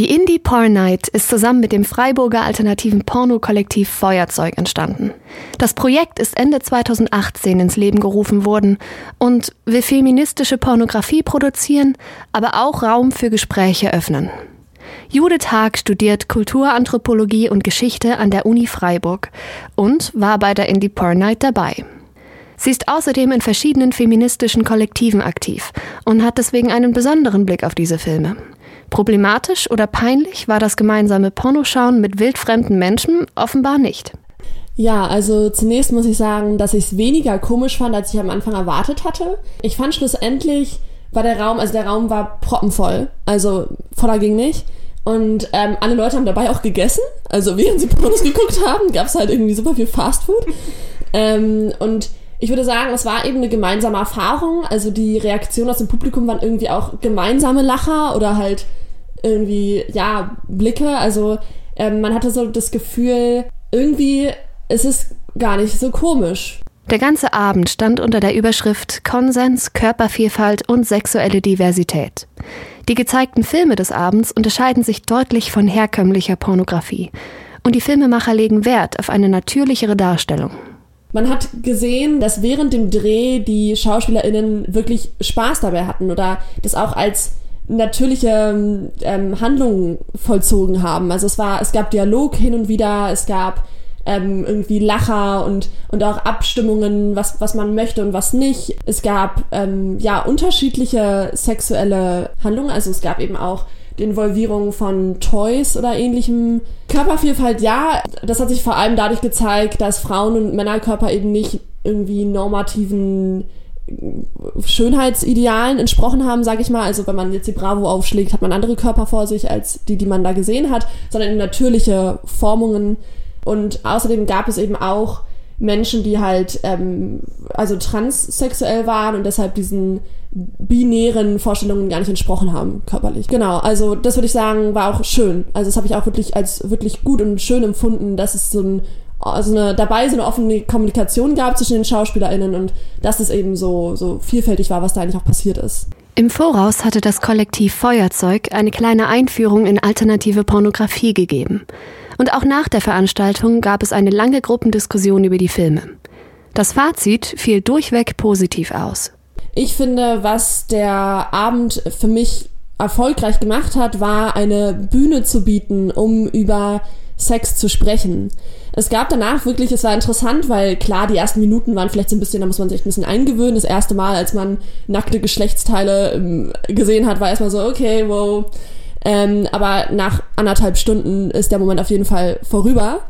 Die Indie Porn Night ist zusammen mit dem Freiburger alternativen Porno-Kollektiv Feuerzeug entstanden. Das Projekt ist Ende 2018 ins Leben gerufen worden und will feministische Pornografie produzieren, aber auch Raum für Gespräche öffnen. Judith Haag studiert Kulturanthropologie und Geschichte an der Uni Freiburg und war bei der Indie Porn Night dabei. Sie ist außerdem in verschiedenen feministischen Kollektiven aktiv und hat deswegen einen besonderen Blick auf diese Filme. Problematisch oder peinlich war das gemeinsame Pornoschauen mit wildfremden Menschen offenbar nicht. Ja, also zunächst muss ich sagen, dass ich es weniger komisch fand, als ich am Anfang erwartet hatte. Ich fand schlussendlich war der Raum, also der Raum war proppenvoll, also voller ging nicht. Und ähm, alle Leute haben dabei auch gegessen. Also während sie Pornos geguckt haben, gab es halt irgendwie super viel Fastfood. Ähm, und ich würde sagen, es war eben eine gemeinsame Erfahrung. Also die Reaktionen aus dem Publikum waren irgendwie auch gemeinsame Lacher oder halt irgendwie, ja, Blicke. Also ähm, man hatte so das Gefühl, irgendwie ist es gar nicht so komisch. Der ganze Abend stand unter der Überschrift Konsens, Körpervielfalt und sexuelle Diversität. Die gezeigten Filme des Abends unterscheiden sich deutlich von herkömmlicher Pornografie. Und die Filmemacher legen Wert auf eine natürlichere Darstellung. Man hat gesehen, dass während dem Dreh die SchauspielerInnen wirklich Spaß dabei hatten oder das auch als natürliche ähm, Handlungen vollzogen haben. Also es war, es gab Dialog hin und wieder, es gab ähm, irgendwie Lacher und, und auch Abstimmungen, was, was man möchte und was nicht. Es gab ähm, ja unterschiedliche sexuelle Handlungen, also es gab eben auch die Involvierung von Toys oder ähnlichem. Körpervielfalt, ja, das hat sich vor allem dadurch gezeigt, dass Frauen- und Männerkörper eben nicht irgendwie normativen Schönheitsidealen entsprochen haben, sage ich mal. Also wenn man jetzt die Bravo aufschlägt, hat man andere Körper vor sich als die, die man da gesehen hat, sondern natürliche Formungen. Und außerdem gab es eben auch Menschen, die halt ähm, also transsexuell waren und deshalb diesen binären Vorstellungen gar nicht entsprochen haben, körperlich. Genau, also das würde ich sagen, war auch schön. Also das habe ich auch wirklich als wirklich gut und schön empfunden, dass es so ein also eine, dabei so eine offene Kommunikation gab zwischen den SchauspielerInnen und dass es eben so, so vielfältig war, was da eigentlich auch passiert ist. Im Voraus hatte das Kollektiv Feuerzeug eine kleine Einführung in alternative Pornografie gegeben. Und auch nach der Veranstaltung gab es eine lange Gruppendiskussion über die Filme. Das Fazit fiel durchweg positiv aus. Ich finde, was der Abend für mich erfolgreich gemacht hat, war eine Bühne zu bieten, um über Sex zu sprechen. Es gab danach wirklich, es war interessant, weil klar, die ersten Minuten waren vielleicht so ein bisschen, da muss man sich ein bisschen eingewöhnen. Das erste Mal, als man nackte Geschlechtsteile ähm, gesehen hat, war erstmal so, okay, wow, ähm, aber nach anderthalb Stunden ist der Moment auf jeden Fall vorüber.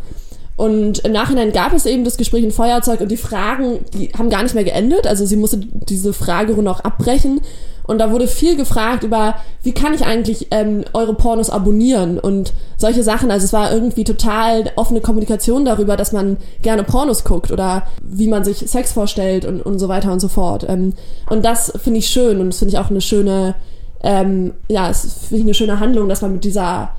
Und im Nachhinein gab es eben das Gespräch in Feuerzeug und die Fragen, die haben gar nicht mehr geendet. Also sie musste diese Fragerunde auch abbrechen. Und da wurde viel gefragt über, wie kann ich eigentlich ähm, eure Pornos abonnieren und solche Sachen. Also es war irgendwie total offene Kommunikation darüber, dass man gerne Pornos guckt oder wie man sich Sex vorstellt und, und so weiter und so fort. Ähm, und das finde ich schön und das finde ich auch eine schöne ähm, ja, es finde ich eine schöne Handlung, dass man mit dieser,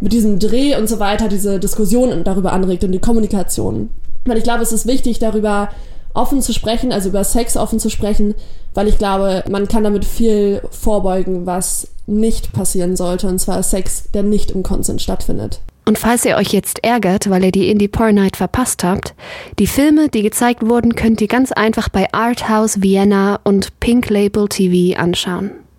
mit diesem Dreh und so weiter diese Diskussion darüber anregt und die Kommunikation. Weil ich glaube, es ist wichtig, darüber offen zu sprechen, also über Sex offen zu sprechen, weil ich glaube, man kann damit viel vorbeugen, was nicht passieren sollte, und zwar Sex, der nicht im Konsens stattfindet. Und falls ihr euch jetzt ärgert, weil ihr die Indie Porn Night verpasst habt, die Filme, die gezeigt wurden, könnt ihr ganz einfach bei Arthouse Vienna und Pink Label TV anschauen.